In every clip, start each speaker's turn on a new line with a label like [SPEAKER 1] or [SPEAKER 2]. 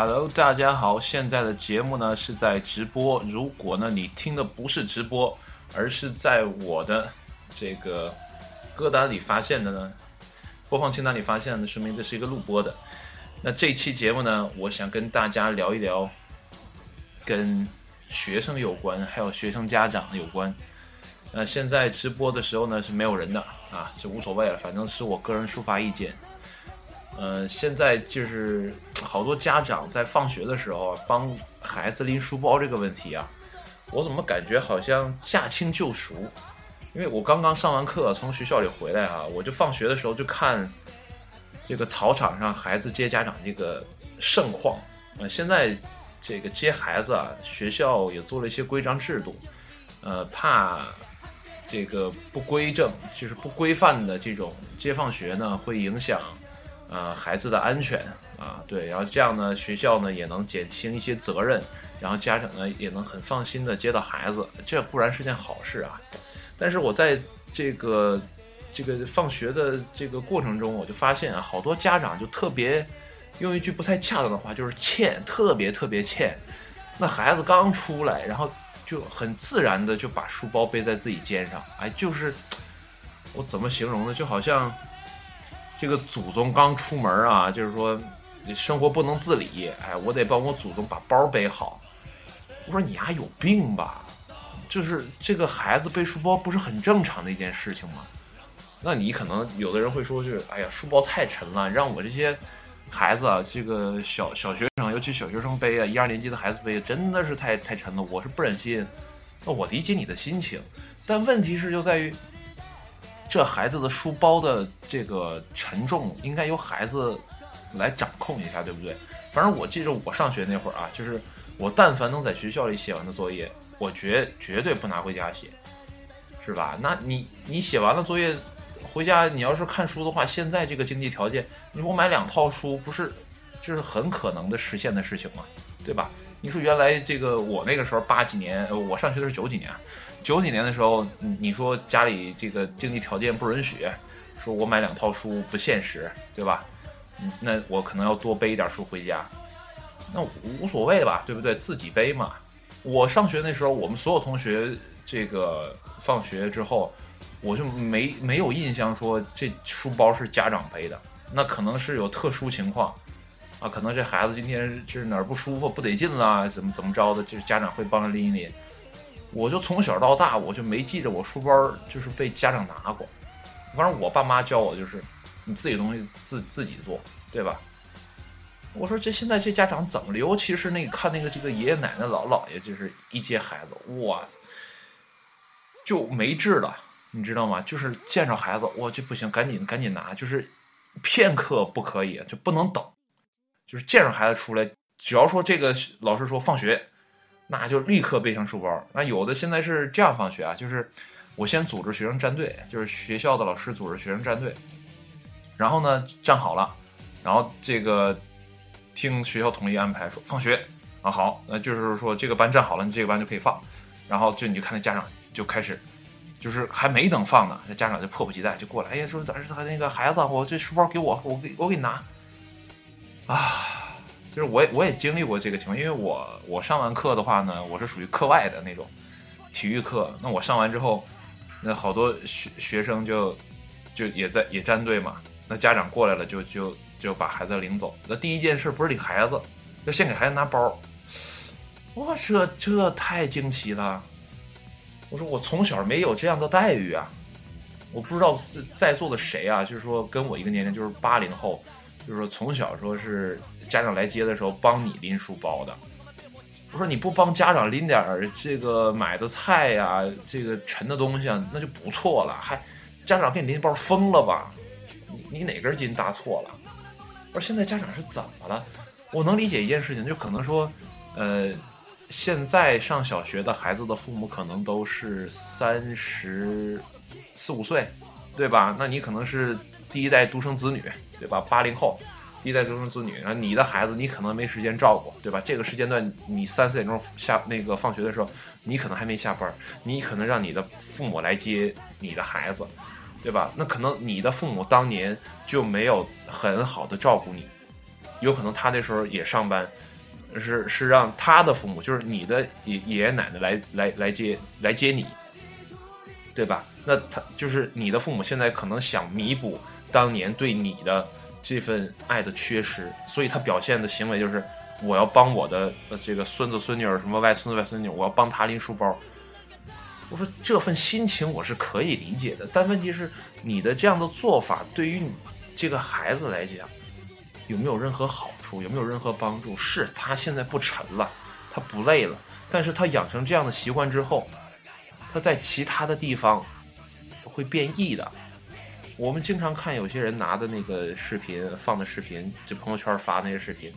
[SPEAKER 1] Hello，大家好，现在的节目呢是在直播。如果呢你听的不是直播，而是在我的这个歌单里发现的呢，播放清单里发现的，说明这是一个录播的。那这期节目呢，我想跟大家聊一聊跟学生有关，还有学生家长有关。那现在直播的时候呢是没有人的啊，就无所谓了，反正是我个人抒发意见。呃，现在就是好多家长在放学的时候帮孩子拎书包这个问题啊，我怎么感觉好像驾轻就熟？因为我刚刚上完课从学校里回来啊，我就放学的时候就看这个操场上孩子接家长这个盛况。呃，现在这个接孩子啊，学校也做了一些规章制度，呃，怕这个不规正，就是不规范的这种接放学呢，会影响。呃，孩子的安全啊，对，然后这样呢，学校呢也能减轻一些责任，然后家长呢也能很放心的接到孩子，这固然是件好事啊。但是我在这个这个放学的这个过程中，我就发现啊，好多家长就特别用一句不太恰当的话，就是欠，特别特别欠。那孩子刚出来，然后就很自然的就把书包背在自己肩上，哎，就是我怎么形容呢？就好像。这个祖宗刚出门啊，就是说，生活不能自理，哎，我得帮我祖宗把包背好。我说你丫有病吧？就是这个孩子背书包不是很正常的一件事情吗？那你可能有的人会说，是哎呀，书包太沉了，让我这些孩子啊，这个小小学生，尤其小学生背啊，一二年级的孩子背，真的是太太沉了，我是不忍心。那我理解你的心情，但问题是就在于。这孩子的书包的这个沉重应该由孩子来掌控一下，对不对？反正我记着我上学那会儿啊，就是我但凡能在学校里写完的作业，我绝绝对不拿回家写，是吧？那你你写完了作业回家，你要是看书的话，现在这个经济条件，你说我买两套书，不是就是很可能的实现的事情吗？对吧？你说原来这个我那个时候八几年，我上学的是九几年。九几年的时候，你说家里这个经济条件不允许，说我买两套书不现实，对吧？那我可能要多背一点书回家，那无所谓吧，对不对？自己背嘛。我上学那时候，我们所有同学这个放学之后，我就没没有印象说这书包是家长背的，那可能是有特殊情况啊，可能这孩子今天是哪儿不舒服不得劲啦，怎么怎么着的，就是家长会帮着拎一拎。我就从小到大，我就没记着我书包就是被家长拿过。反正我爸妈教我就是，你自己东西自自己做，对吧？我说这现在这家长怎么了？尤其是那看那个这个爷爷奶奶老姥爷，就是一接孩子，哇，就没治了，你知道吗？就是见着孩子，我就不行，赶紧赶紧拿，就是片刻不可以，就不能等，就是见着孩子出来，只要说这个老师说放学。那就立刻背上书包。那有的现在是这样放学啊，就是我先组织学生站队，就是学校的老师组织学生站队，然后呢站好了，然后这个听学校统一安排说放学啊，好，那就是说这个班站好了，你这个班就可以放。然后就你就看那家长就开始，就是还没等放呢，那家长就迫不及待就过来，哎呀，说儿子那个孩子，我这书包给我，我给我给你拿啊。就是我也我也经历过这个情况，因为我我上完课的话呢，我是属于课外的那种体育课。那我上完之后，那好多学学生就就也在也站队嘛。那家长过来了，就就就把孩子领走。那第一件事不是领孩子，要先给孩子拿包。哇，这这太惊奇了！我说我从小没有这样的待遇啊！我不知道在在座的谁啊，就是说跟我一个年龄，就是八零后，就是说从小说是。家长来接的时候帮你拎书包的，我说你不帮家长拎点儿这个买的菜呀，这个沉的东西啊，那就不错了。还家长给你拎包疯了吧？你你哪根筋搭错了？我说现在家长是怎么了？我能理解一件事情，就可能说，呃，现在上小学的孩子的父母可能都是三十四五岁，对吧？那你可能是第一代独生子女，对吧？八零后。第一代独生子女，然后你的孩子你可能没时间照顾，对吧？这个时间段你三四点钟下那个放学的时候，你可能还没下班，你可能让你的父母来接你的孩子，对吧？那可能你的父母当年就没有很好的照顾你，有可能他那时候也上班，是是让他的父母，就是你的爷爷爷奶奶来来来接来接你，对吧？那他就是你的父母，现在可能想弥补当年对你的这份爱的缺失，所以他表现的行为就是我要帮我的这个孙子孙女儿什么外孙子外孙女，我要帮他拎书包。我说这份心情我是可以理解的，但问题是你的这样的做法对于你这个孩子来讲有没有任何好处，有没有任何帮助？是他现在不沉了，他不累了，但是他养成这样的习惯之后，他在其他的地方会变异的。我们经常看有些人拿的那个视频放的视频，就朋友圈发那些视频，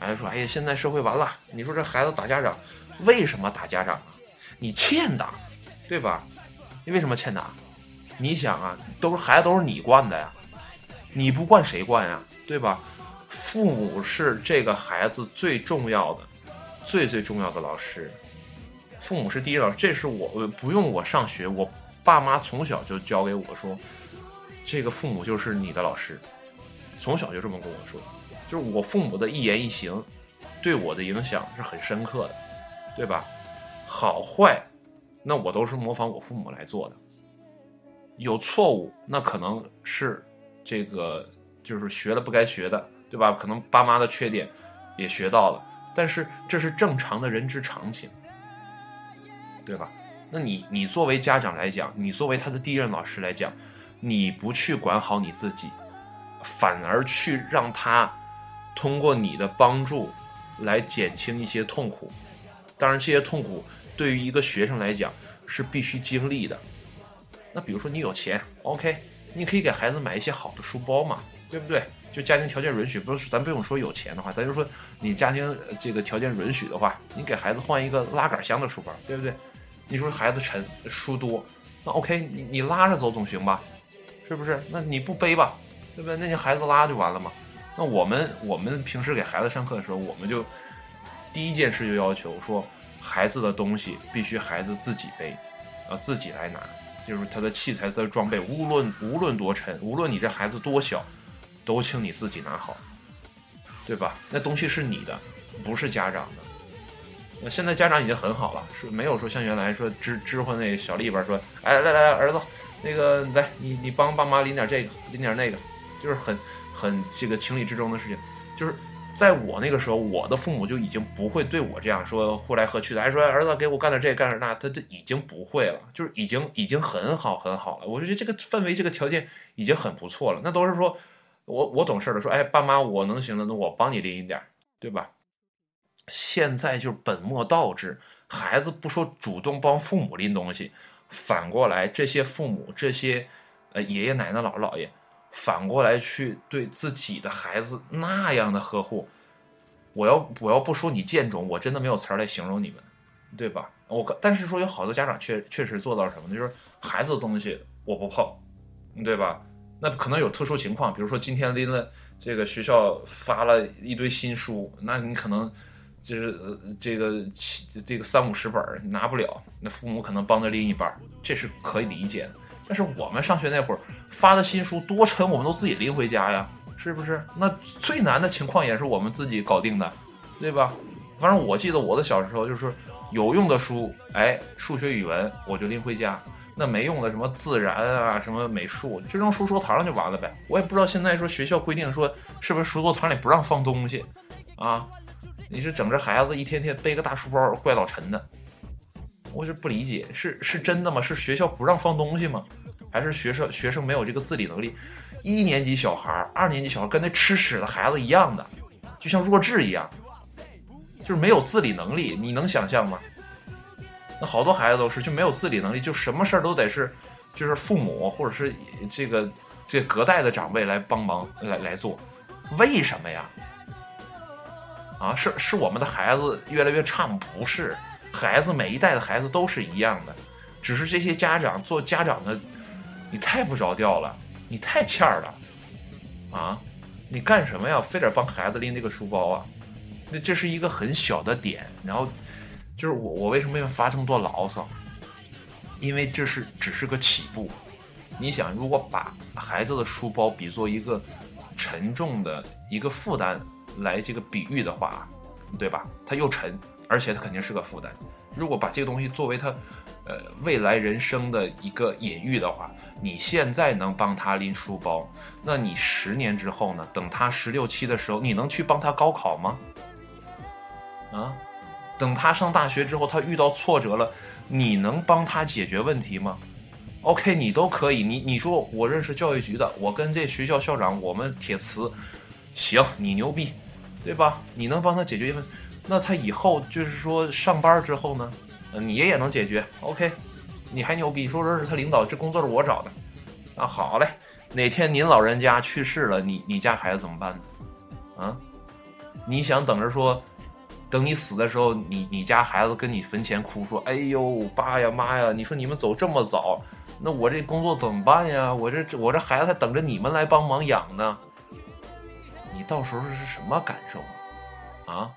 [SPEAKER 1] 哎说哎呀现在社会完了，你说这孩子打家长，为什么打家长啊？你欠打。对吧？你为什么欠打？你想啊，都是孩子都是你惯的呀，你不惯谁惯呀？对吧？父母是这个孩子最重要的、最最重要的老师。父母是第一老师，这是我不用我上学，我爸妈从小就教给我说，这个父母就是你的老师，从小就这么跟我说，就是我父母的一言一行对我的影响是很深刻的，对吧？好坏。那我都是模仿我父母来做的，有错误，那可能是这个就是学了不该学的，对吧？可能爸妈的缺点也学到了，但是这是正常的人之常情，对吧？那你你作为家长来讲，你作为他的第一任老师来讲，你不去管好你自己，反而去让他通过你的帮助来减轻一些痛苦，当然这些痛苦。对于一个学生来讲是必须经历的。那比如说你有钱，OK，你可以给孩子买一些好的书包嘛，对不对？就家庭条件允许，不是咱不用说有钱的话，咱就说你家庭这个条件允许的话，你给孩子换一个拉杆箱的书包，对不对？你说孩子沉，书多，那 OK，你你拉着走总行吧？是不是？那你不背吧，对不对？那你孩子拉就完了嘛。那我们我们平时给孩子上课的时候，我们就第一件事就要求说。孩子的东西必须孩子自己背，啊，自己来拿，就是他的器材、他的装备，无论无论多沉，无论你这孩子多小，都请你自己拿好，对吧？那东西是你的，不是家长的。那现在家长已经很好了，是没有说像原来说支支唤那小里边说，哎，来来来，儿子，那个来，你你帮爸妈拎点这个，拎点那个，就是很很这个情理之中的事情，就是。在我那个时候，我的父母就已经不会对我这样说呼来喝去的，还说儿子给我干点这干点那，他他已经不会了，就是已经已经很好很好了。我就觉得这个氛围、这个条件已经很不错了。那都是说我我懂事了，说哎爸妈我能行的，那我帮你拎一点，对吧？现在就是本末倒置，孩子不说主动帮父母拎东西，反过来这些父母这些呃爷爷奶奶姥姥姥爷。反过来去对自己的孩子那样的呵护，我要我要不说你贱种，我真的没有词儿来形容你们，对吧？我但是说有好多家长确确实做到什么呢？就是孩子的东西我不碰，对吧？那可能有特殊情况，比如说今天拎了这个学校发了一堆新书，那你可能就是这个这个三五十本拿不了，那父母可能帮着拎一半，这是可以理解的。但是我们上学那会儿发的新书多沉，我们都自己拎回家呀，是不是？那最难的情况也是我们自己搞定的，对吧？反正我记得我的小时候就是有用的书，哎，数学、语文我就拎回家；那没用的什么自然啊、什么美术，就扔书桌堂上就完了呗。我也不知道现在说学校规定说是不是书桌堂里不让放东西啊？你是整着孩子一天天背个大书包，怪老沉的。我是不理解，是是真的吗？是学校不让放东西吗？还是学生学生没有这个自理能力？一年级小孩、二年级小孩跟那吃屎的孩子一样的，就像弱智一样，就是没有自理能力。你能想象吗？那好多孩子都是就没有自理能力，就什么事儿都得是，就是父母或者是这个这隔代的长辈来帮忙来来做。为什么呀？啊，是是我们的孩子越来越差吗？不是。孩子每一代的孩子都是一样的，只是这些家长做家长的，你太不着调了，你太欠儿了，啊，你干什么呀？非得帮孩子拎那个书包啊？那这是一个很小的点，然后就是我我为什么要发这么多牢骚？因为这是只是个起步。你想，如果把孩子的书包比作一个沉重的一个负担来这个比喻的话。对吧？它又沉，而且它肯定是个负担。如果把这个东西作为他，呃，未来人生的一个隐喻的话，你现在能帮他拎书包，那你十年之后呢？等他十六七的时候，你能去帮他高考吗？啊，等他上大学之后，他遇到挫折了，你能帮他解决问题吗？OK，你都可以。你你说我认识教育局的，我跟这学校校长我们铁磁，行，你牛逼，对吧？你能帮他解决一份。那他以后就是说上班之后呢，你也能解决，OK，你还牛逼，说这是他领导，这工作是我找的，那好嘞，哪天您老人家去世了，你你家孩子怎么办呢？啊，你想等着说，等你死的时候，你你家孩子跟你坟前哭说，哎呦，爸呀妈呀，你说你们走这么早，那我这工作怎么办呀？我这我这孩子还等着你们来帮忙养呢，你到时候是什么感受啊？啊？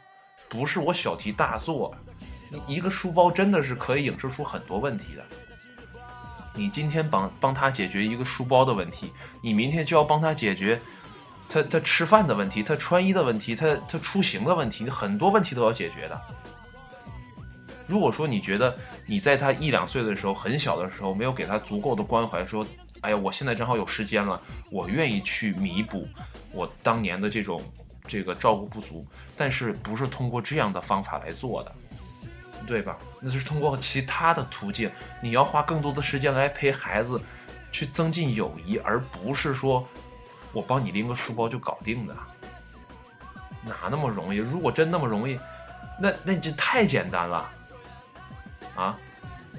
[SPEAKER 1] 不是我小题大做，你一个书包真的是可以影射出很多问题的。你今天帮帮他解决一个书包的问题，你明天就要帮他解决他他吃饭的问题，他穿衣的问题，他他出行的问题，很多问题都要解决的。如果说你觉得你在他一两岁的时候，很小的时候没有给他足够的关怀，说，哎呀，我现在正好有时间了，我愿意去弥补我当年的这种。这个照顾不足，但是不是通过这样的方法来做的，对吧？那是通过其他的途径，你要花更多的时间来陪孩子，去增进友谊，而不是说我帮你拎个书包就搞定的，哪那么容易？如果真那么容易，那那你就太简单了，啊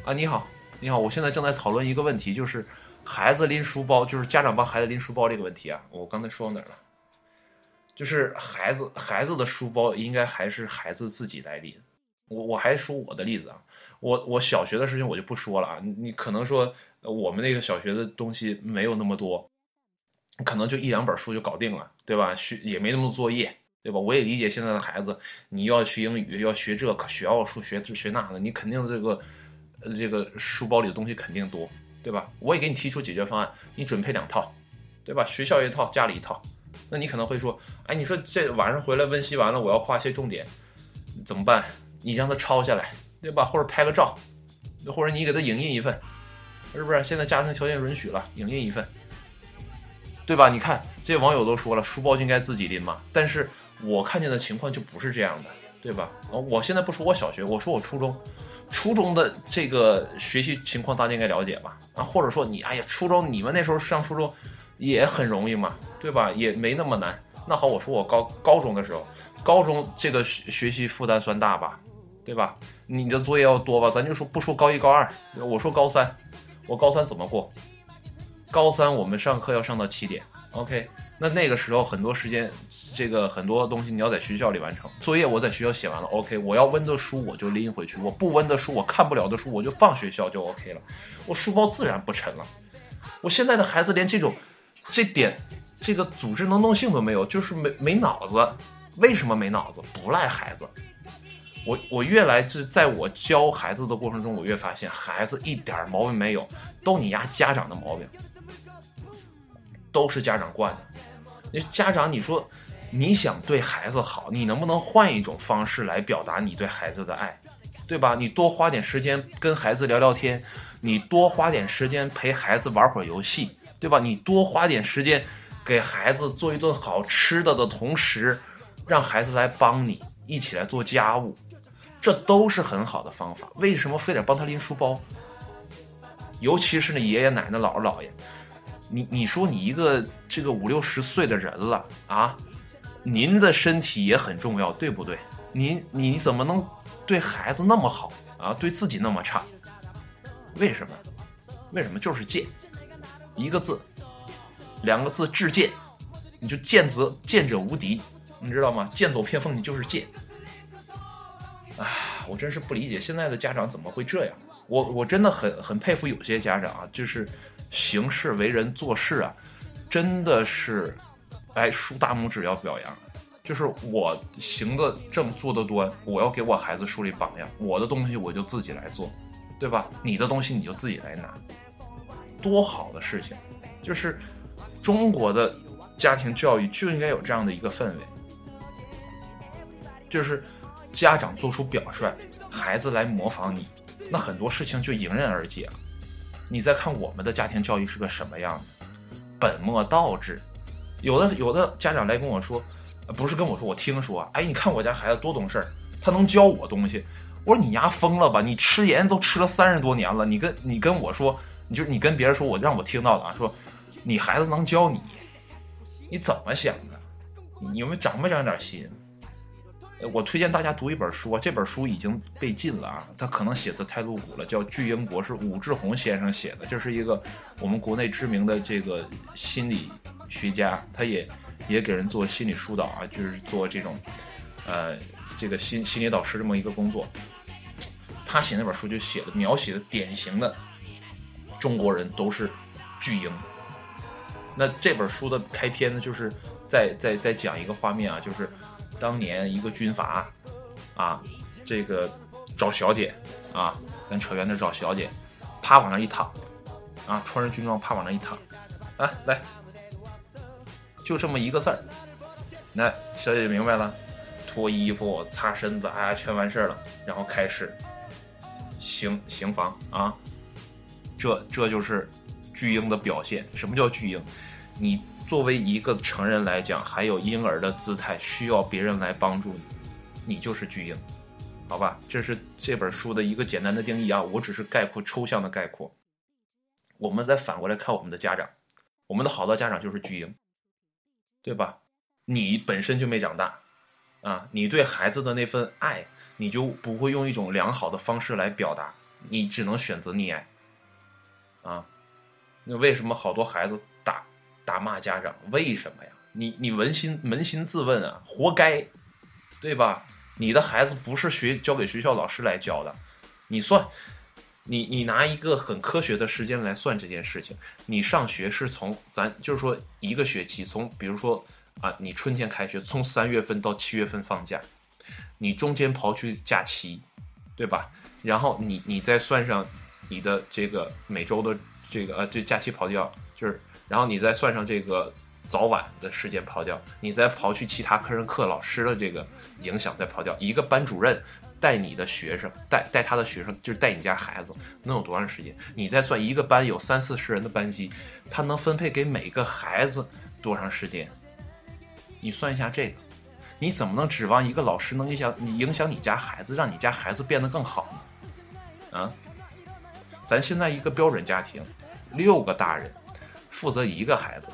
[SPEAKER 1] 啊！你好，你好，我现在正在讨论一个问题，就是孩子拎书包，就是家长帮孩子拎书包这个问题啊。我刚才说到哪儿了？就是孩子孩子的书包应该还是孩子自己来拎。我我还说我的例子啊，我我小学的事情我就不说了啊。你可能说我们那个小学的东西没有那么多，可能就一两本书就搞定了，对吧？学也没那么多作业，对吧？我也理解现在的孩子，你要学英语，要学这，学奥数，学这学那的，你肯定这个这个书包里的东西肯定多，对吧？我也给你提出解决方案，你准备两套，对吧？学校一套，家里一套。那你可能会说，哎，你说这晚上回来温习完了，我要画些重点，怎么办？你让他抄下来，对吧？或者拍个照，或者你给他影印一份，是不是？现在家庭条件允许了，影印一份，对吧？你看这些网友都说了，书包就应该自己拎嘛。但是我看见的情况就不是这样的，对吧？我现在不说我小学，我说我初中，初中的这个学习情况大家应该了解吧？啊，或者说你，哎呀，初中你们那时候上初中。也很容易嘛，对吧？也没那么难。那好，我说我高高中的时候，高中这个学学习负担算大吧，对吧？你的作业要多吧？咱就说不说高一高二，我说高三，我高三怎么过？高三我们上课要上到七点，OK？那那个时候很多时间，这个很多东西你要在学校里完成。作业我在学校写完了，OK？我要温的书我就拎回去，我不温的书我看不了的书我就放学校就 OK 了，我书包自然不沉了。我现在的孩子连这种。这点，这个组织能动性都没有，就是没没脑子。为什么没脑子？不赖孩子。我我越来是在我教孩子的过程中，我越发现孩子一点毛病没有，都你家家长的毛病，都是家长惯的。你家长，你说你想对孩子好，你能不能换一种方式来表达你对孩子的爱，对吧？你多花点时间跟孩子聊聊天，你多花点时间陪孩子玩会儿游戏。对吧？你多花点时间给孩子做一顿好吃的的同时，让孩子来帮你一起来做家务，这都是很好的方法。为什么非得帮他拎书包？尤其是那爷爷奶奶、姥姥姥爷，你你说你一个这个五六十岁的人了啊，您的身体也很重要，对不对？您你怎么能对孩子那么好啊？对自己那么差？为什么？为什么？就是贱。一个字，两个字，至贱，你就贱则贱者无敌，你知道吗？剑走偏锋，你就是贱。啊，我真是不理解现在的家长怎么会这样。我我真的很很佩服有些家长啊，就是行事为人做事啊，真的是，哎，竖大拇指要表扬。就是我行得正，坐得端，我要给我孩子树立榜样。我的东西我就自己来做，对吧？你的东西你就自己来拿。多好的事情，就是中国的家庭教育就应该有这样的一个氛围，就是家长做出表率，孩子来模仿你，那很多事情就迎刃而解了。你再看我们的家庭教育是个什么样子，本末倒置。有的有的家长来跟我说，不是跟我说，我听说，哎，你看我家孩子多懂事儿，他能教我东西。我说你丫疯了吧？你吃盐都吃了三十多年了，你跟你跟我说，你就你跟别人说我让我听到了啊，说你孩子能教你，你怎么想的？你们长没长点心？我推荐大家读一本书啊，这本书已经被禁了啊，他可能写的太露骨了，叫《巨婴国》，是武志红先生写的，这是一个我们国内知名的这个心理学家，他也也给人做心理疏导啊，就是做这种呃这个心心理导师这么一个工作。他写那本书就写的描写的典型的中国人都是巨婴。那这本书的开篇呢，就是在在在讲一个画面啊，就是。当年一个军阀，啊，这个找小姐，啊，跟扯远点找小姐，啪往那一躺，啊，穿着军装啪往那一躺，啊，来，就这么一个字儿，那小姐明白了，脱衣服、擦身子，哎，全完事儿了，然后开始行行房啊，这这就是巨婴的表现。什么叫巨婴？你。作为一个成人来讲，还有婴儿的姿态，需要别人来帮助你，你就是巨婴，好吧？这是这本书的一个简单的定义啊，我只是概括抽象的概括。我们再反过来看我们的家长，我们的好多家长就是巨婴，对吧？你本身就没长大啊，你对孩子的那份爱，你就不会用一种良好的方式来表达，你只能选择溺爱啊。那为什么好多孩子？打骂家长，为什么呀？你你扪心扪心自问啊，活该，对吧？你的孩子不是学交给学校老师来教的，你算，你你拿一个很科学的时间来算这件事情。你上学是从咱就是说一个学期，从比如说啊，你春天开学，从三月份到七月份放假，你中间刨去假期，对吧？然后你你再算上你的这个每周的这个呃这假期刨掉，就是。然后你再算上这个早晚的时间刨掉，你再刨去其他课任课老师的这个影响，再刨掉一个班主任带你的学生，带带他的学生，就是带你家孩子，能有多长时间？你再算一个班有三四十人的班级，他能分配给每个孩子多长时间？你算一下这个，你怎么能指望一个老师能影响你影响你家孩子，让你家孩子变得更好呢？啊，咱现在一个标准家庭，六个大人。负责一个孩子，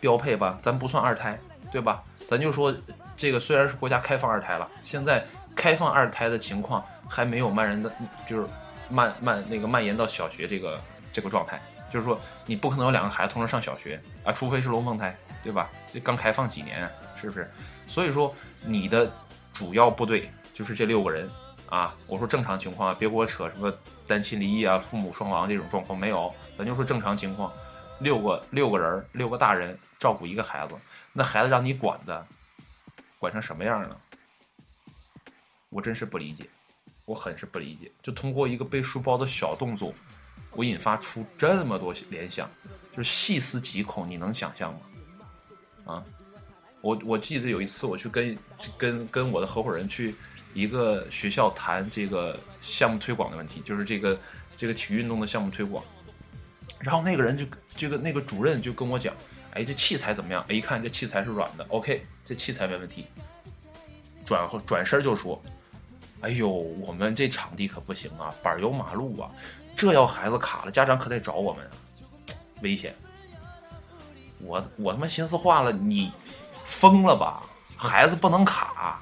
[SPEAKER 1] 标配吧？咱不算二胎，对吧？咱就说这个虽然是国家开放二胎了，现在开放二胎的情况还没有蔓延的，就是蔓蔓那个蔓延到小学这个这个状态。就是说你不可能有两个孩子同时上小学啊，除非是龙凤胎，对吧？这刚开放几年，是不是？所以说你的主要部队就是这六个人啊。我说正常情况，别给我扯什么单亲离异啊、父母双亡这种状况没有，咱就说正常情况。六个六个人，六个大人照顾一个孩子，那孩子让你管的，管成什么样呢？我真是不理解，我很是不理解。就通过一个背书包的小动作，我引发出这么多联想，就是细思极恐，你能想象吗？啊，我我记得有一次我去跟跟跟我的合伙人去一个学校谈这个项目推广的问题，就是这个这个体育运动的项目推广。然后那个人就这个那个主任就跟我讲，哎，这器材怎么样？哎，一看这器材是软的，OK，这器材没问题。转转身就说，哎呦，我们这场地可不行啊，板有马路啊，这要孩子卡了，家长可得找我们啊，危险。我我他妈心思化了，你疯了吧？孩子不能卡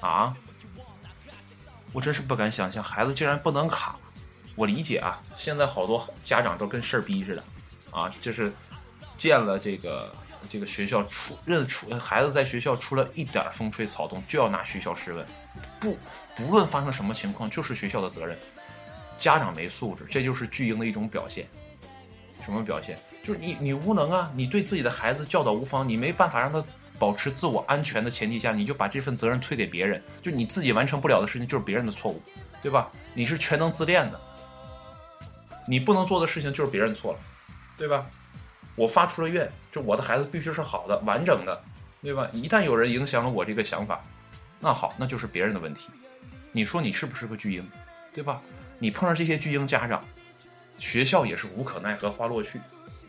[SPEAKER 1] 啊？我真是不敢想象，孩子竟然不能卡。我理解啊，现在好多家长都跟事儿逼似的，啊，就是见了这个这个学校出认出孩子在学校出了一点风吹草动，就要拿学校试问，不不论发生什么情况，就是学校的责任。家长没素质，这就是巨婴的一种表现。什么表现？就是你你无能啊，你对自己的孩子教导无方，你没办法让他保持自我安全的前提下，你就把这份责任推给别人，就你自己完成不了的事情就是别人的错误，对吧？你是全能自恋的。你不能做的事情就是别人错了，对吧？我发出了愿，就我的孩子必须是好的、完整的，对吧？一旦有人影响了我这个想法，那好，那就是别人的问题。你说你是不是个巨婴，对吧？你碰上这些巨婴家长，学校也是无可奈何花落去，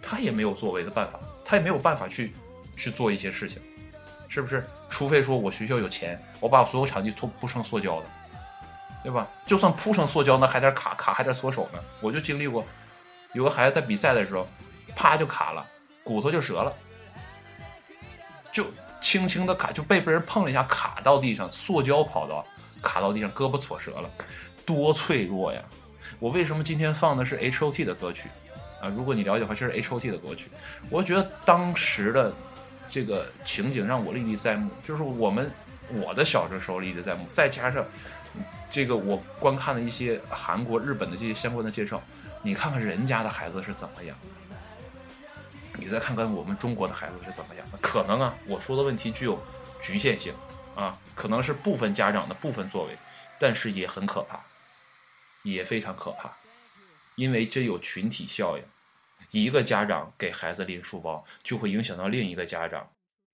[SPEAKER 1] 他也没有作为的办法，他也没有办法去去做一些事情，是不是？除非说我学校有钱，我把所有场地都铺成塑胶的，对吧？就算铺成塑胶，那还得卡卡还得锁手呢。我就经历过，有个孩子在比赛的时候，啪就卡了，骨头就折了，就轻轻的卡就被别人碰了一下，卡到地上，塑胶跑道卡到地上，胳膊挫折了，多脆弱呀！我为什么今天放的是 H O T 的歌曲啊？如果你了解的话，这是 H O T 的歌曲。我觉得当时的。这个情景让我历历在目，就是我们我的小时候历历在目，再加上这个我观看了一些韩国、日本的这些相关的介绍，你看看人家的孩子是怎么样，你再看看我们中国的孩子是怎么样的，可能啊，我说的问题具有局限性啊，可能是部分家长的部分作为，但是也很可怕，也非常可怕，因为这有群体效应。一个家长给孩子拎书包，就会影响到另一个家长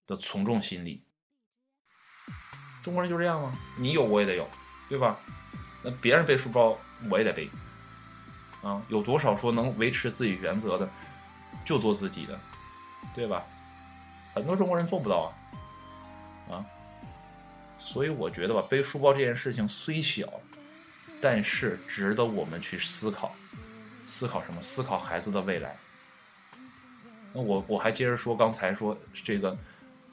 [SPEAKER 1] 的从众心理。中国人就这样吗？你有我也得有，对吧？那别人背书包，我也得背。啊，有多少说能维持自己原则的，就做自己的，对吧？很多中国人做不到啊，啊。所以我觉得吧，背书包这件事情虽小，但是值得我们去思考。思考什么？思考孩子的未来。那我我还接着说，刚才说这个，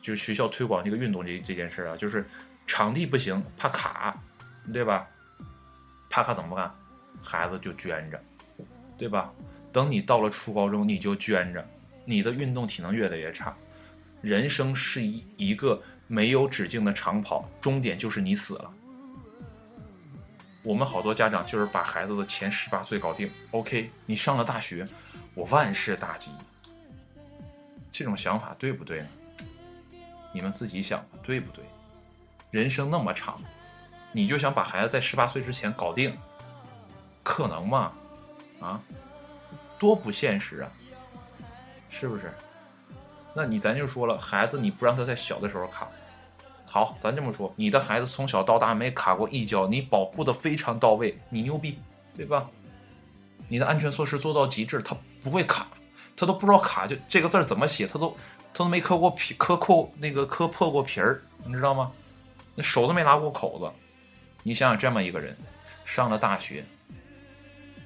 [SPEAKER 1] 就是学校推广这个运动这这件事啊，就是场地不行，怕卡，对吧？怕卡怎么办？孩子就捐着，对吧？等你到了初高中，你就捐着，你的运动体能越来越差。人生是一一个没有止境的长跑，终点就是你死了。我们好多家长就是把孩子的前十八岁搞定，OK，你上了大学，我万事大吉。这种想法对不对呢？你们自己想吧，对不对？人生那么长，你就想把孩子在十八岁之前搞定，可能吗？啊，多不现实啊，是不是？那你咱就说了，孩子你不让他在小的时候卡，好，咱这么说，你的孩子从小到大没卡过一跤，你保护的非常到位，你牛逼，对吧？你的安全措施做到极致，他不会卡。他都不知道卡就这个字怎么写，他都他都没磕过皮，磕扣那个磕破过皮儿，你知道吗？那手都没拉过口子。你想想，这么一个人，上了大学，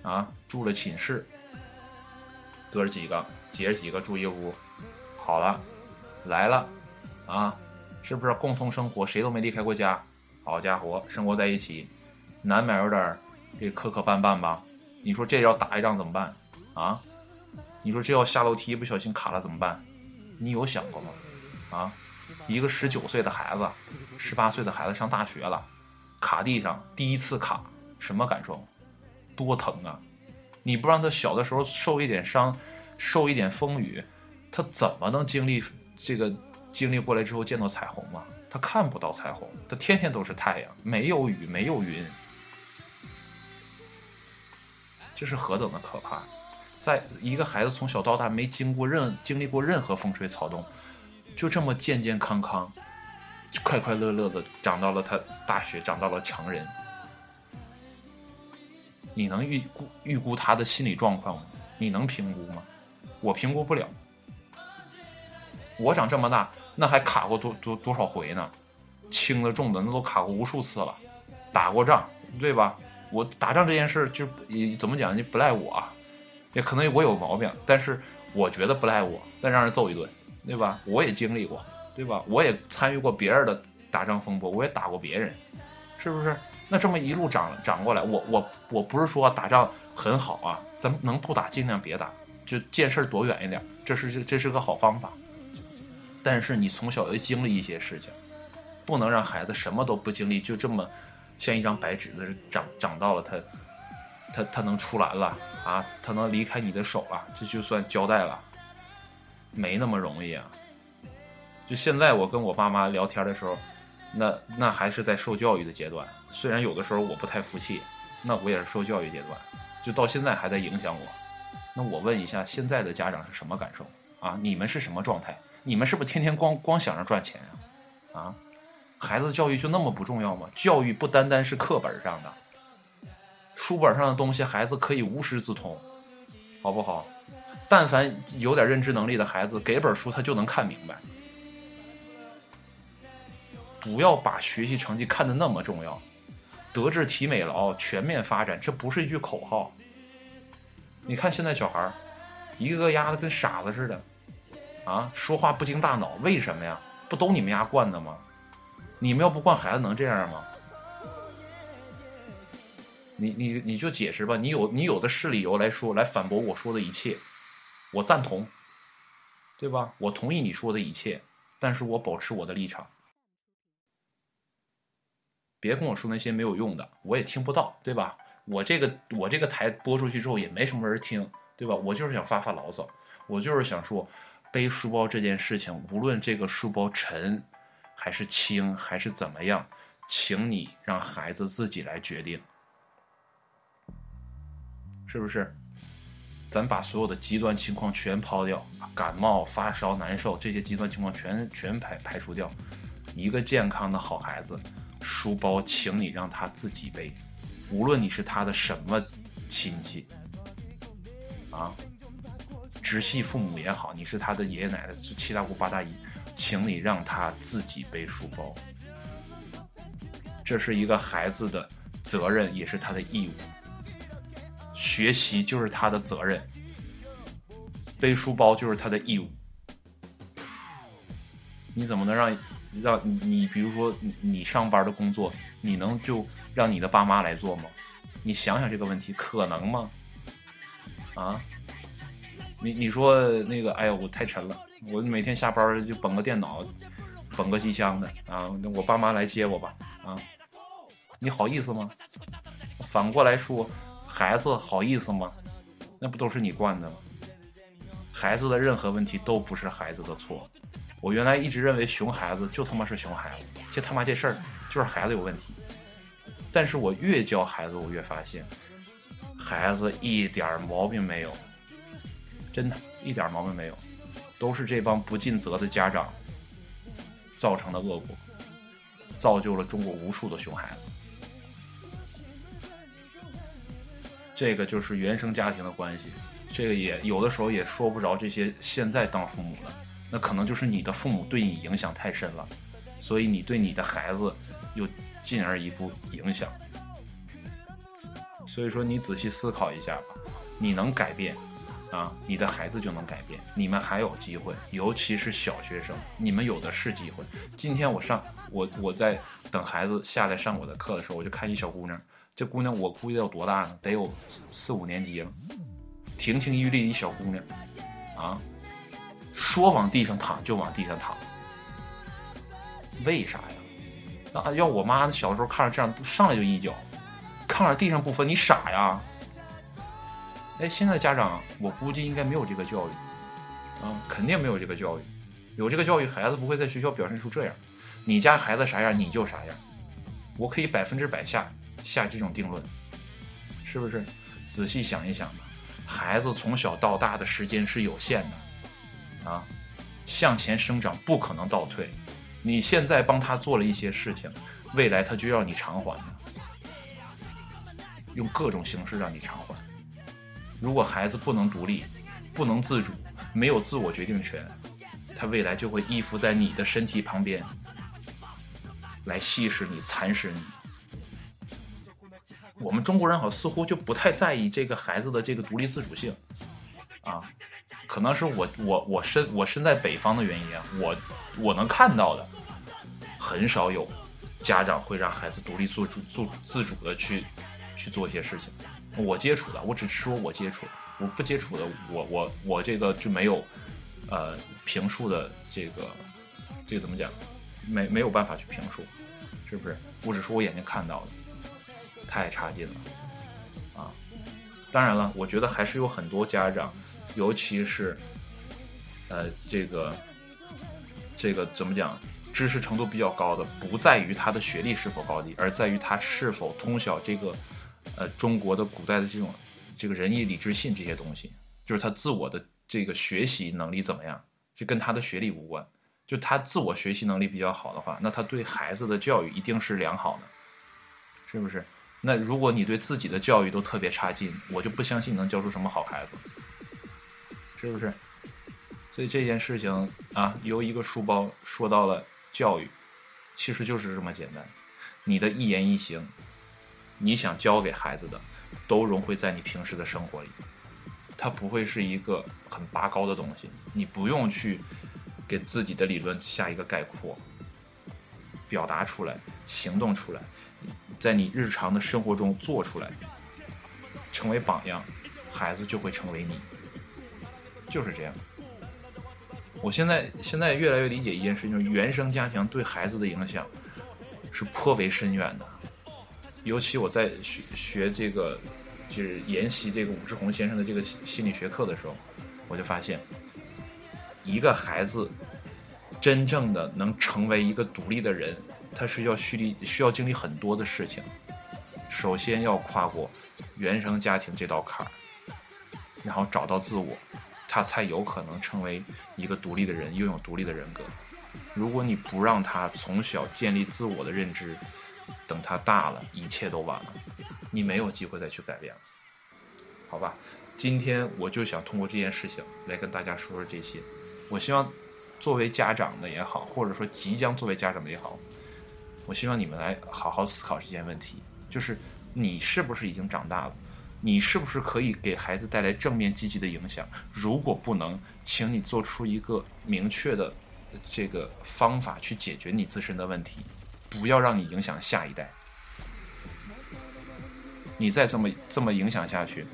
[SPEAKER 1] 啊，住了寝室，哥儿几个，姐儿几个住一屋，好了，来了，啊，是不是共同生活？谁都没离开过家，好家伙，生活在一起，难免有点这磕磕绊绊吧？你说这要打一仗怎么办？啊？你说这要下楼梯不小心卡了怎么办？你有想过吗？啊，一个十九岁的孩子，十八岁的孩子上大学了，卡地上第一次卡，什么感受？多疼啊！你不让他小的时候受一点伤，受一点风雨，他怎么能经历这个经历过来之后见到彩虹吗？他看不到彩虹，他天天都是太阳，没有雨，没有云，这是何等的可怕！在一个孩子从小到大没经过任经历过任何风吹草动，就这么健健康康、快快乐乐的长到了他大学，长到了成人。你能预估预估他的心理状况吗？你能评估吗？我评估不了。我长这么大，那还卡过多多多少回呢？轻的重的，那都卡过无数次了，打过仗，对吧？我打仗这件事就怎么讲，就不赖我。也可能我有毛病，但是我觉得不赖我，那让人揍一顿，对吧？我也经历过，对吧？我也参与过别人的打仗风波，我也打过别人，是不是？那这么一路长长过来，我我我不是说打仗很好啊，咱们能不打尽量别打，就见事儿躲远一点，这是这是个好方法。但是你从小要经历一些事情，不能让孩子什么都不经历，就这么像一张白纸的长长到了他。他他能出栏了啊，他能离开你的手了，这就算交代了，没那么容易啊。就现在我跟我爸妈聊天的时候，那那还是在受教育的阶段，虽然有的时候我不太服气，那我也是受教育阶段，就到现在还在影响我。那我问一下，现在的家长是什么感受啊？你们是什么状态？你们是不是天天光光想着赚钱啊？啊？孩子教育就那么不重要吗？教育不单单是课本上的，书本上的东西孩子可以无师自通，好不好？但凡有点认知能力的孩子，给本书他就能看明白。不要把学习成绩看得那么重要，德智体美劳全面发展，这不是一句口号。你看现在小孩一个个压的跟傻子似的，啊，说话不经大脑，为什么呀？不都你们家惯的吗？你们要不惯孩子能这样吗？你你你就解释吧，你有你有的是理由来说来反驳我说的一切，我赞同，对吧？我同意你说的一切，但是我保持我的立场。别跟我说那些没有用的，我也听不到，对吧？我这个我这个台播出去之后也没什么人听，对吧？我就是想发发牢骚，我就是想说，背书包这件事情，无论这个书包沉还是轻还是怎么样，请你让孩子自己来决定，是不是？咱把所有的极端情况全抛掉，感冒、发烧、难受这些极端情况全全排排除掉，一个健康的好孩子。书包，请你让他自己背，无论你是他的什么亲戚，啊，直系父母也好，你是他的爷爷奶奶、七大姑八大姨，请你让他自己背书包，这是一个孩子的责任，也是他的义务。学习就是他的责任，背书包就是他的义务。你怎么能让？让你，比如说你上班的工作，你能就让你的爸妈来做吗？你想想这个问题，可能吗？啊？你你说那个，哎呀，我太沉了，我每天下班就捧个电脑，捧个机箱的啊，我爸妈来接我吧啊？你好意思吗？反过来说，孩子好意思吗？那不都是你惯的吗？孩子的任何问题都不是孩子的错。我原来一直认为熊孩子就他妈是熊孩子，这他妈这事儿就是孩子有问题。但是我越教孩子，我越发现，孩子一点毛病没有，真的，一点毛病没有，都是这帮不尽责的家长造成的恶果，造就了中国无数的熊孩子。这个就是原生家庭的关系，这个也有的时候也说不着这些现在当父母的。那可能就是你的父母对你影响太深了，所以你对你的孩子又进而一步影响。所以说，你仔细思考一下吧，你能改变啊，你的孩子就能改变。你们还有机会，尤其是小学生，你们有的是机会。今天我上我我在等孩子下来上我的课的时候，我就看一小姑娘，这姑娘我估计得有多大呢？得有四五年级了，亭亭玉立一小姑娘，啊。说往地上躺就往地上躺，为啥呀？那要我妈小时候看着这样，上来就一脚，看着地上不分，你傻呀？哎，现在家长我估计应该没有这个教育，啊，肯定没有这个教育。有这个教育，孩子不会在学校表现出这样。你家孩子啥样，你就啥样。我可以百分之百下下这种定论，是不是？仔细想一想吧，孩子从小到大的时间是有限的。啊，向前生长不可能倒退。你现在帮他做了一些事情，未来他就要你偿还的，用各种形式让你偿还。如果孩子不能独立、不能自主、没有自我决定权，他未来就会依附在你的身体旁边，来吸食你、蚕食你。我们中国人好像似乎就不太在意这个孩子的这个独立自主性，啊。可能是我我我身我身在北方的原因啊，我我能看到的很少有家长会让孩子独立做主做自主的去去做一些事情。我接触的，我只是说我接触，我不接触的，我我我这个就没有呃评述的这个这个怎么讲，没没有办法去评述，是不是？我只说我眼睛看到的，太差劲了啊！当然了，我觉得还是有很多家长。尤其是，呃，这个，这个怎么讲？知识程度比较高的，不在于他的学历是否高低，而在于他是否通晓这个，呃，中国的古代的这种这个仁义礼智信这些东西，就是他自我的这个学习能力怎么样，这跟他的学历无关，就他自我学习能力比较好的话，那他对孩子的教育一定是良好的，是不是？那如果你对自己的教育都特别差劲，我就不相信能教出什么好孩子，是不是？所以这件事情啊，由一个书包说到了教育，其实就是这么简单。你的一言一行，你想教给孩子的，都融汇在你平时的生活里，它不会是一个很拔高的东西，你不用去。给自己的理论下一个概括，表达出来，行动出来，在你日常的生活中做出来，成为榜样，孩子就会成为你，就是这样。我现在现在越来越理解一件事情，就是原生家庭对孩子的影响是颇为深远的。尤其我在学学这个，就是研习这个武志红先生的这个心理学课的时候，我就发现。一个孩子真正的能成为一个独立的人，他是要需历，需要经历很多的事情。首先要跨过原生家庭这道坎儿，然后找到自我，他才有可能成为一个独立的人，拥有独立的人格。如果你不让他从小建立自我的认知，等他大了，一切都晚了，你没有机会再去改变了。好吧，今天我就想通过这件事情来跟大家说说这些。我希望，作为家长的也好，或者说即将作为家长的也好，我希望你们来好好思考这件问题：，就是你是不是已经长大了？你是不是可以给孩子带来正面积极的影响？如果不能，请你做出一个明确的这个方法去解决你自身的问题，不要让你影响下一代。你再这么这么影响下去，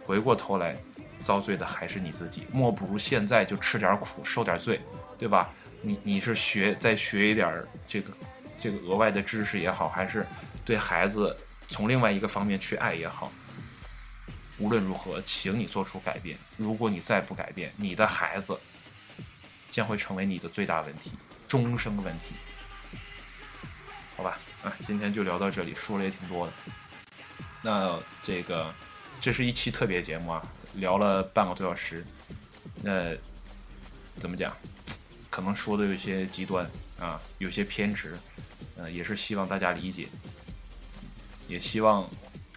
[SPEAKER 1] 回过头来。遭罪的还是你自己，莫不如现在就吃点苦，受点罪，对吧？你你是学再学一点这个这个额外的知识也好，还是对孩子从另外一个方面去爱也好，无论如何，请你做出改变。如果你再不改变，你的孩子将会成为你的最大问题，终生问题。好吧，啊，今天就聊到这里，说了也挺多的。那这个这是一期特别节目啊。聊了半个多小时，那怎么讲？可能说的有些极端啊，有些偏执，呃，也是希望大家理解，也希望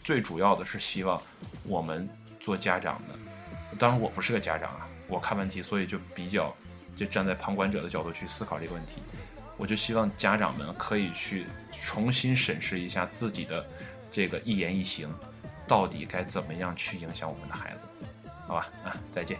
[SPEAKER 1] 最主要的是希望我们做家长的，当然我不是个家长啊，我看问题所以就比较就站在旁观者的角度去思考这个问题，我就希望家长们可以去重新审视一下自己的这个一言一行。到底该怎么样去影响我们的孩子？好吧，啊，再见。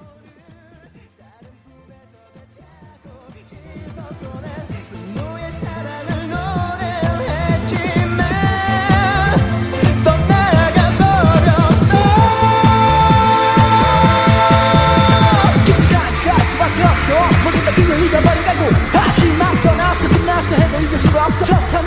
[SPEAKER 1] rock, jump, jump.